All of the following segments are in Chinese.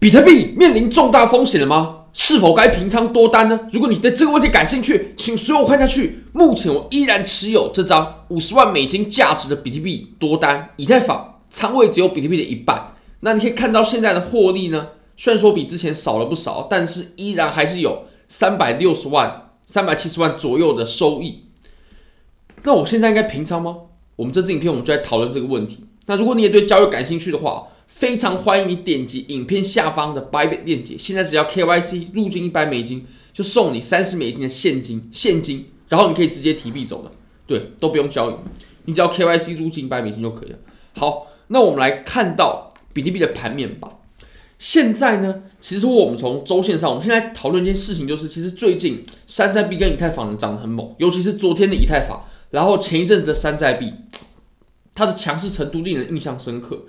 比特币面临重大风险了吗？是否该平仓多单呢？如果你对这个问题感兴趣，请随我看下去。目前我依然持有这张五十万美金价值的比特币多单，以太坊仓位只有比特币的一半。那你可以看到现在的获利呢，虽然说比之前少了不少，但是依然还是有三百六十万、三百七十万左右的收益。那我现在应该平仓吗？我们这支影片我们就来讨论这个问题。那如果你也对交易感兴趣的话，非常欢迎你点击影片下方的 Bybit 链接，现在只要 KYC 入金一百美金，就送你三十美金的现金，现金，然后你可以直接提币走了，对，都不用交易，你只要 KYC 入金一百美金就可以了。好，那我们来看到比特币的盘面吧。现在呢，其实我们从周线上，我们现在讨论一件事情，就是其实最近山寨币跟以太坊涨得很猛，尤其是昨天的以太坊，然后前一阵子的山寨币，它的强势程度令人印象深刻。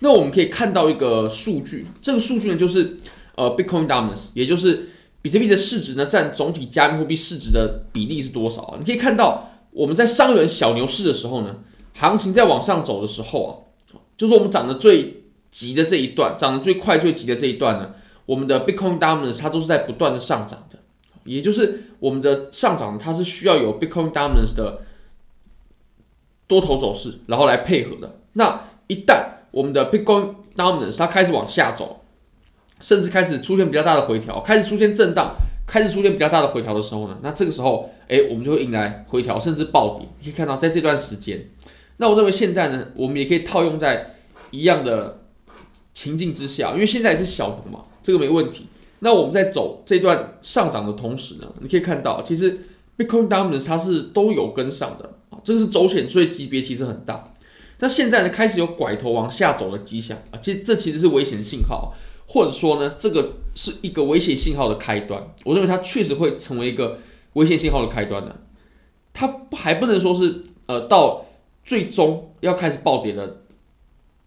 那我们可以看到一个数据，这个数据呢就是呃 Bitcoin Dominance，也就是比特币的市值呢占总体加密货币市值的比例是多少啊？你可以看到我们在上一轮小牛市的时候呢，行情在往上走的时候啊，就是我们涨得最急的这一段，涨得最快最急的这一段呢，我们的 Bitcoin Dominance 它都是在不断的上涨的，也就是我们的上涨它是需要有 Bitcoin Dominance 的多头走势，然后来配合的。那一旦我们的 Bitcoin Dominance 它开始往下走，甚至开始出现比较大的回调，开始出现震荡，开始出现比较大的回调的时候呢，那这个时候，哎，我们就会迎来回调，甚至暴跌。你可以看到，在这段时间，那我认为现在呢，我们也可以套用在一样的情境之下，因为现在也是小红嘛，这个没问题。那我们在走这段上涨的同时呢，你可以看到，其实 Bitcoin Dominance 它是都有跟上的啊，这个是周线，所以级别其实很大。那现在呢，开始有拐头往下走的迹象啊，其实这其实是危险信号，或者说呢，这个是一个危险信号的开端。我认为它确实会成为一个危险信号的开端的，它还不能说是呃到最终要开始暴跌的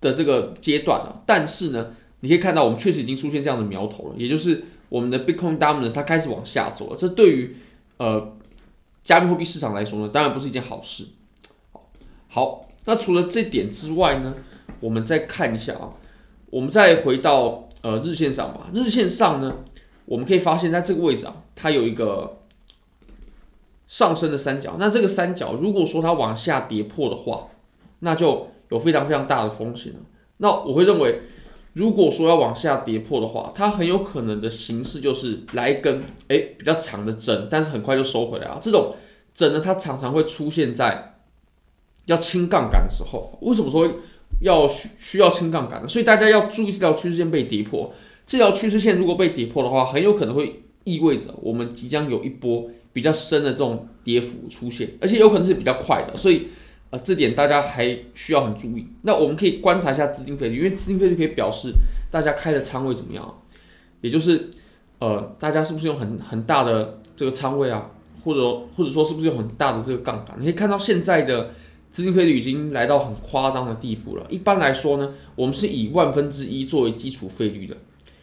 的这个阶段了。但是呢，你可以看到我们确实已经出现这样的苗头了，也就是我们的 Bitcoin Dominance 它开始往下走了。这对于呃加密货币市场来说呢，当然不是一件好事。好。那除了这点之外呢，我们再看一下啊，我们再回到呃日线上吧。日线上呢，我们可以发现在这个位置啊，它有一个上升的三角。那这个三角如果说它往下跌破的话，那就有非常非常大的风险了。那我会认为，如果说要往下跌破的话，它很有可能的形式就是来一根诶比较长的针，但是很快就收回来啊。这种针呢，它常常会出现在。要轻杠杆的时候，为什么说要需需要轻杠杆呢？所以大家要注意这条趋势线被跌破。这条趋势线如果被跌破的话，很有可能会意味着我们即将有一波比较深的这种跌幅出现，而且有可能是比较快的。所以，呃，这点大家还需要很注意。那我们可以观察一下资金费率，因为资金费率可以表示大家开的仓位怎么样，也就是呃，大家是不是有很很大的这个仓位啊，或者或者说是不是有很大的这个杠杆？你可以看到现在的。资金费率已经来到很夸张的地步了。一般来说呢，我们是以万分之一作为基础费率的。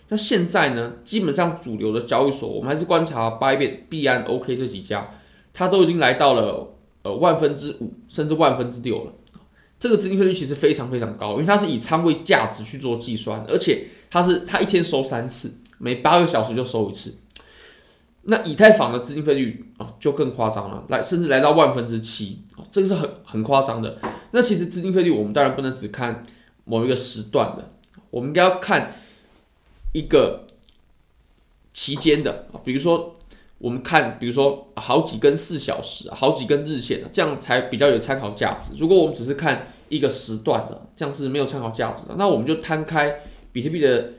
那现在呢，基本上主流的交易所，我们还是观察 Bybit、币安、OK 这几家，它都已经来到了呃万分之五甚至万分之六了。这个资金费率其实非常非常高，因为它是以仓位价值去做计算，而且它是它一天收三次，每八个小时就收一次。那以太坊的资金费率啊就更夸张了，来甚至来到万分之七，这个是很很夸张的。那其实资金费率我们当然不能只看某一个时段的，我们应该要看一个期间的啊，比如说我们看，比如说好几根四小时，好几根日线的，这样才比较有参考价值。如果我们只是看一个时段的，这样是没有参考价值的。那我们就摊开比特币的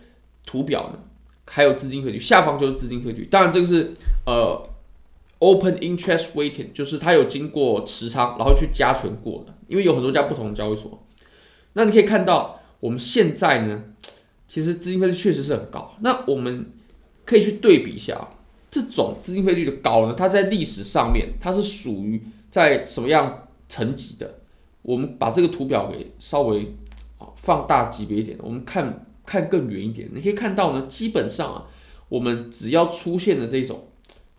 图表呢。还有资金费率，下方就是资金费率。当然，这个是呃，open interest weighting，就是它有经过持仓，然后去加权过的。因为有很多家不同的交易所，那你可以看到，我们现在呢，其实资金费率确实是很高。那我们可以去对比一下，这种资金费率的高呢，它在历史上面它是属于在什么样层级的？我们把这个图表给稍微啊放大级别一点，我们看。看更远一点，你可以看到呢，基本上啊，我们只要出现了这种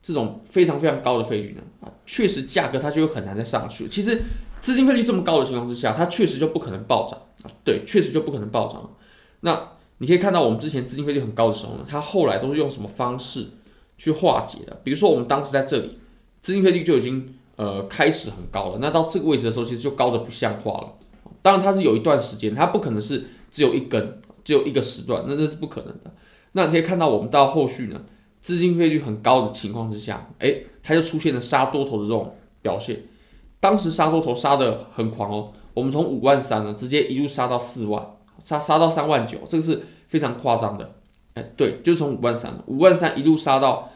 这种非常非常高的费率呢，啊，确实价格它就很难再上去。其实资金费率这么高的情况之下，它确实就不可能暴涨啊，对，确实就不可能暴涨。那你可以看到我们之前资金费率很高的时候呢，它后来都是用什么方式去化解的？比如说我们当时在这里，资金费率就已经呃开始很高了，那到这个位置的时候，其实就高的不像话了。当然它是有一段时间，它不可能是只有一根，只有一个时段，那那是不可能的。那你可以看到我们到后续呢，资金费率很高的情况之下，哎，它就出现了杀多头的这种表现。当时杀多头杀的很狂哦，我们从五万三呢，直接一路杀到四万，杀杀到三万九，这个是非常夸张的。哎，对，就从五万三，五万三一路杀到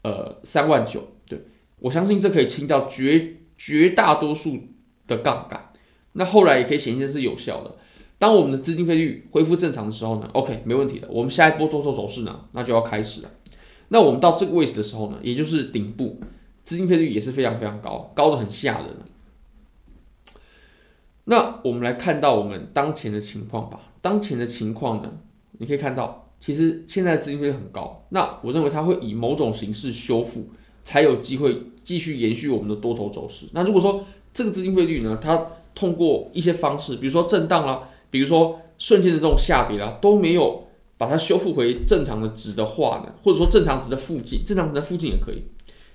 呃三万九。对，我相信这可以清掉绝绝大多数的杠杆。那后来也可以显现是有效的。当我们的资金费率恢复正常的时候呢，OK，没问题的。我们下一波多头走势呢，那就要开始了。那我们到这个位置的时候呢，也就是顶部，资金费率也是非常非常高，高的很吓人。那我们来看到我们当前的情况吧。当前的情况呢，你可以看到，其实现在的资金费率很高。那我认为它会以某种形式修复，才有机会继续延续我们的多头走势。那如果说这个资金费率呢，它通过一些方式，比如说震荡啊。比如说瞬间的这种下跌啦，都没有把它修复回正常的值的话呢，或者说正常值的附近，正常值的附近也可以。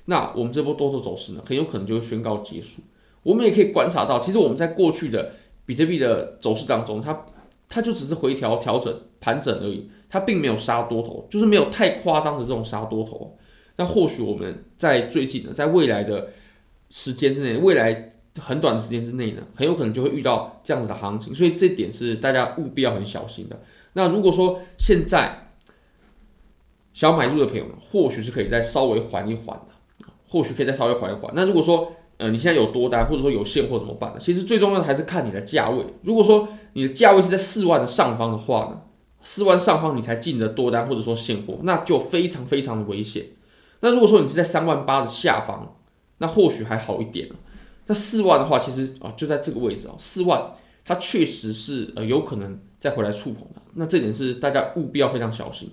那我们这波多头走势呢，很有可能就会宣告结束。我们也可以观察到，其实我们在过去的比特币的走势当中，它它就只是回调、调整、盘整而已，它并没有杀多头，就是没有太夸张的这种杀多头。那或许我们在最近呢，在未来的时间之内，未来。很短的时间之内呢，很有可能就会遇到这样子的行情，所以这点是大家务必要很小心的。那如果说现在想买入的朋友们，或许是可以再稍微缓一缓的，或许可以再稍微缓一缓。那如果说呃你现在有多单，或者说有现货怎么办呢？其实最重要的还是看你的价位。如果说你的价位是在四万的上方的话呢，四万上方你才进的多单或者说现货，那就非常非常的危险。那如果说你是在三万八的下方，那或许还好一点。那四万的话，其实啊就在这个位置啊，四万它确实是呃有可能再回来触碰的。那这点是大家务必要非常小心。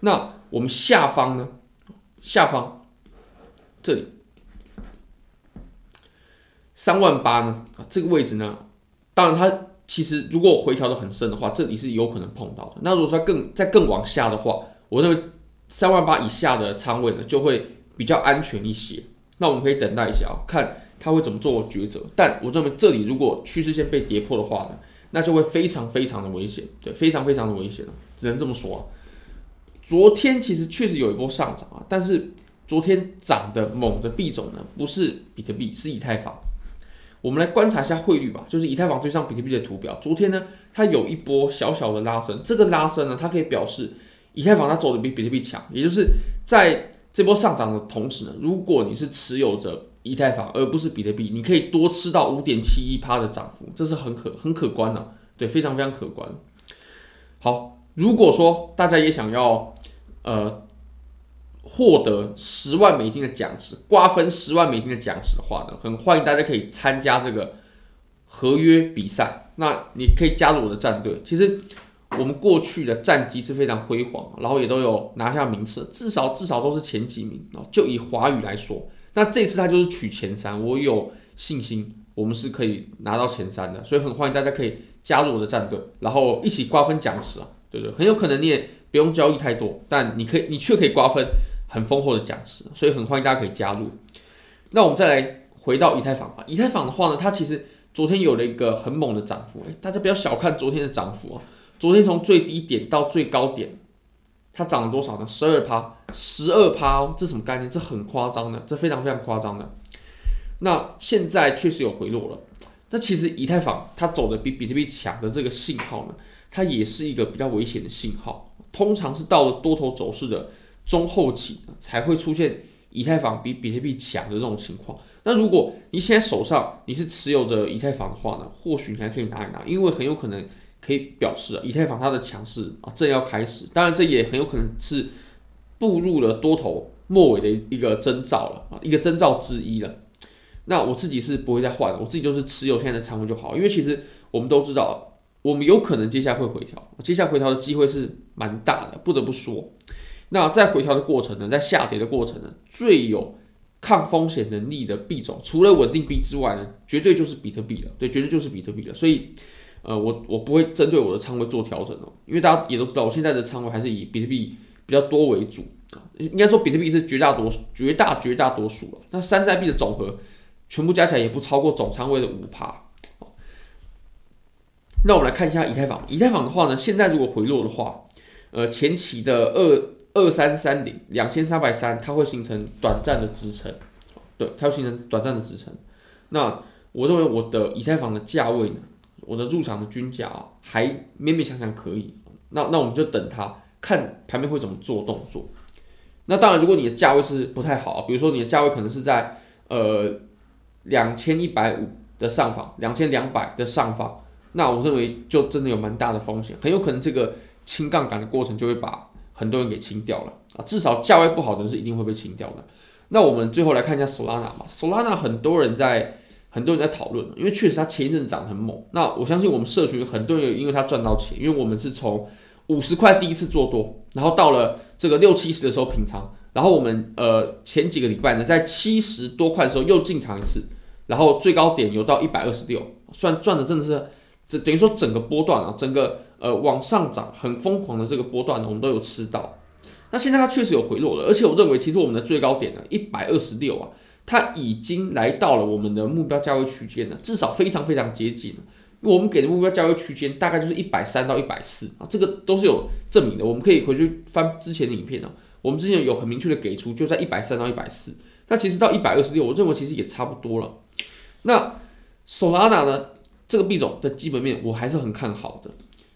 那我们下方呢？下方这里三万八呢？啊这个位置呢？当然它其实如果回调的很深的话，这里是有可能碰到的。那如果说更再更往下的话，我认为三万八以下的仓位呢就会比较安全一些。那我们可以等待一下啊，看。他会怎么做抉择？但我认为这里如果趋势线被跌破的话呢，那就会非常非常的危险，对，非常非常的危险了，只能这么说啊。昨天其实确实有一波上涨啊，但是昨天涨的猛的币种呢，不是比特币，是以太坊。我们来观察一下汇率吧，就是以太坊对上比特币的图表。昨天呢，它有一波小小的拉升，这个拉升呢，它可以表示以太坊它走的比比特币强，也就是在这波上涨的同时呢，如果你是持有着。以太坊，而不是比特币，你可以多吃到五点七一趴的涨幅，这是很可很可观的，啊，对，非常非常可观。好，如果说大家也想要呃获得十万美金的奖池，瓜分十万美金的奖池的话呢，很欢迎大家可以参加这个合约比赛。那你可以加入我的战队。其实我们过去的战绩是非常辉煌，然后也都有拿下名次，至少至少都是前几名啊。就以华语来说。那这次他就是取前三，我有信心我们是可以拿到前三的，所以很欢迎大家可以加入我的战队，然后一起瓜分奖池啊，对不对？很有可能你也不用交易太多，但你可以，你却可以瓜分很丰厚的奖池，所以很欢迎大家可以加入。那我们再来回到以太坊吧，以太坊的话呢，它其实昨天有了一个很猛的涨幅，诶，大家不要小看昨天的涨幅啊，昨天从最低点到最高点。它涨了多少呢？十二趴，十二趴，这什么概念？这很夸张的，这非常非常夸张的。那现在确实有回落了。那其实以太坊它走的比比特币强的这个信号呢，它也是一个比较危险的信号。通常是到了多头走势的中后期才会出现以太坊比比特币强的这种情况。那如果你现在手上你是持有着以太坊的话呢，或许你还可以拿一拿，因为很有可能。可以表示啊，以太坊它的强势啊正要开始，当然这也很有可能是步入了多头末尾的一个征兆了啊，一个征兆之一了。那我自己是不会再换，我自己就是持有现在的仓位就好，因为其实我们都知道，我们有可能接下来会回调，接下来回调的机会是蛮大的，不得不说。那在回调的过程呢，在下跌的过程呢，最有抗风险能力的币种，除了稳定币之外呢，绝对就是比特币了，对，绝对就是比特币了，所以。呃，我我不会针对我的仓位做调整哦，因为大家也都知道，我现在的仓位还是以比特币比较多为主啊，应该说比特币是绝大多、绝大绝大多数了。那山寨币的总和全部加起来也不超过总仓位的五趴。那我们来看一下以太坊，以太坊的话呢，现在如果回落的话，呃，前期的二二三三零两千三百三，它会形成短暂的支撑，对，它会形成短暂的支撑。那我认为我的以太坊的价位呢，我的入场的均价啊，还勉勉强强可以。那那我们就等它看盘面会怎么做动作。那当然，如果你的价位是不太好，比如说你的价位可能是在呃两千一百五的上方，两千两百的上方，那我认为就真的有蛮大的风险，很有可能这个清杠杆的过程就会把很多人给清掉了啊。至少价位不好的人是一定会被清掉的。那我们最后来看一下 Solana 吧，Solana 很多人在。很多人在讨论，因为确实它前一阵子涨得很猛。那我相信我们社群很多人有因为它赚到钱，因为我们是从五十块第一次做多，然后到了这个六七十的时候平仓，然后我们呃前几个礼拜呢，在七十多块的时候又进场一次，然后最高点有到一百二十六，算赚的真的是，这等于说整个波段啊，整个呃往上涨很疯狂的这个波段呢，我们都有吃到。那现在它确实有回落了，而且我认为其实我们的最高点呢，一百二十六啊。它已经来到了我们的目标价位区间了，至少非常非常接近。我们给的目标价位区间大概就是一百三到一百四啊，这个都是有证明的。我们可以回去翻之前的影片啊，我们之前有很明确的给出，就在一百三到一百四。那其实到一百二十六，我认为其实也差不多了。那 Solana 呢，这个币种的基本面我还是很看好的。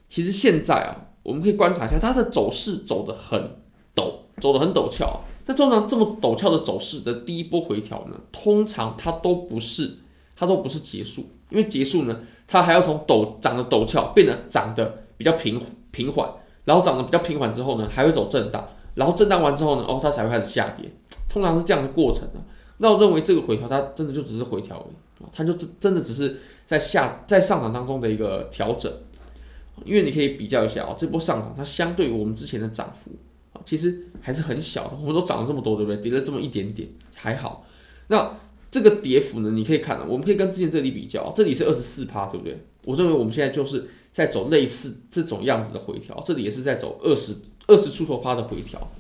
其实现在啊，我们可以观察一下它的走势走得很陡，走得很陡峭。在通常这么陡峭的走势的第一波回调呢，通常它都不是，它都不是结束，因为结束呢，它还要从陡涨的陡峭变得涨得比较平平缓，然后长得比较平缓之后呢，还会走震荡，然后震荡完之后呢，哦，它才会开始下跌，通常是这样的过程啊。那我认为这个回调它真的就只是回调而已，它就真真的只是在下在上涨当中的一个调整，因为你可以比较一下啊，这波上涨它相对于我们之前的涨幅。其实还是很小的，我们都涨了这么多，对不对？跌了这么一点点，还好。那这个跌幅呢？你可以看，我们可以跟之前这里比较，这里是二十四趴，对不对？我认为我们现在就是在走类似这种样子的回调，这里也是在走二十二十出头趴的回调。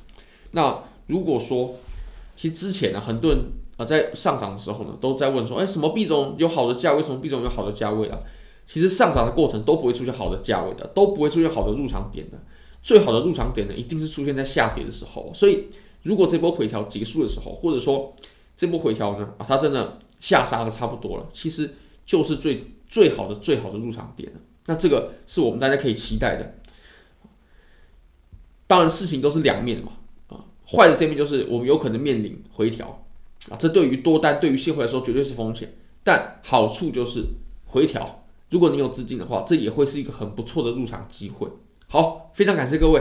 那如果说，其实之前呢，很多人啊在上涨的时候呢，都在问说，哎，什么币种有好的价位？什么币种有好的价位啊？其实上涨的过程都不会出现好的价位的，都不会出现好的入场点的。最好的入场点呢，一定是出现在下跌的时候。所以，如果这波回调结束的时候，或者说这波回调呢，啊，它真的下杀的差不多了，其实就是最最好的最好的入场点了。那这个是我们大家可以期待的。当然，事情都是两面嘛，啊，坏的这面就是我们有可能面临回调，啊，这对于多单对于现货来说绝对是风险。但好处就是回调，如果你有资金的话，这也会是一个很不错的入场机会。好，非常感谢各位，